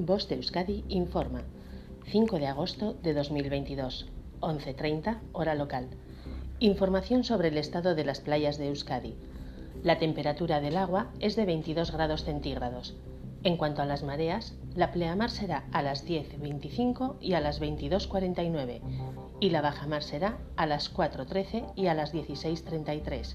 Voz de Euskadi informa. 5 de agosto de 2022, 11.30 hora local. Información sobre el estado de las playas de Euskadi. La temperatura del agua es de 22 grados centígrados. En cuanto a las mareas, la pleamar será a las 10.25 y a las 22.49 y la bajamar será a las 4.13 y a las 16.33.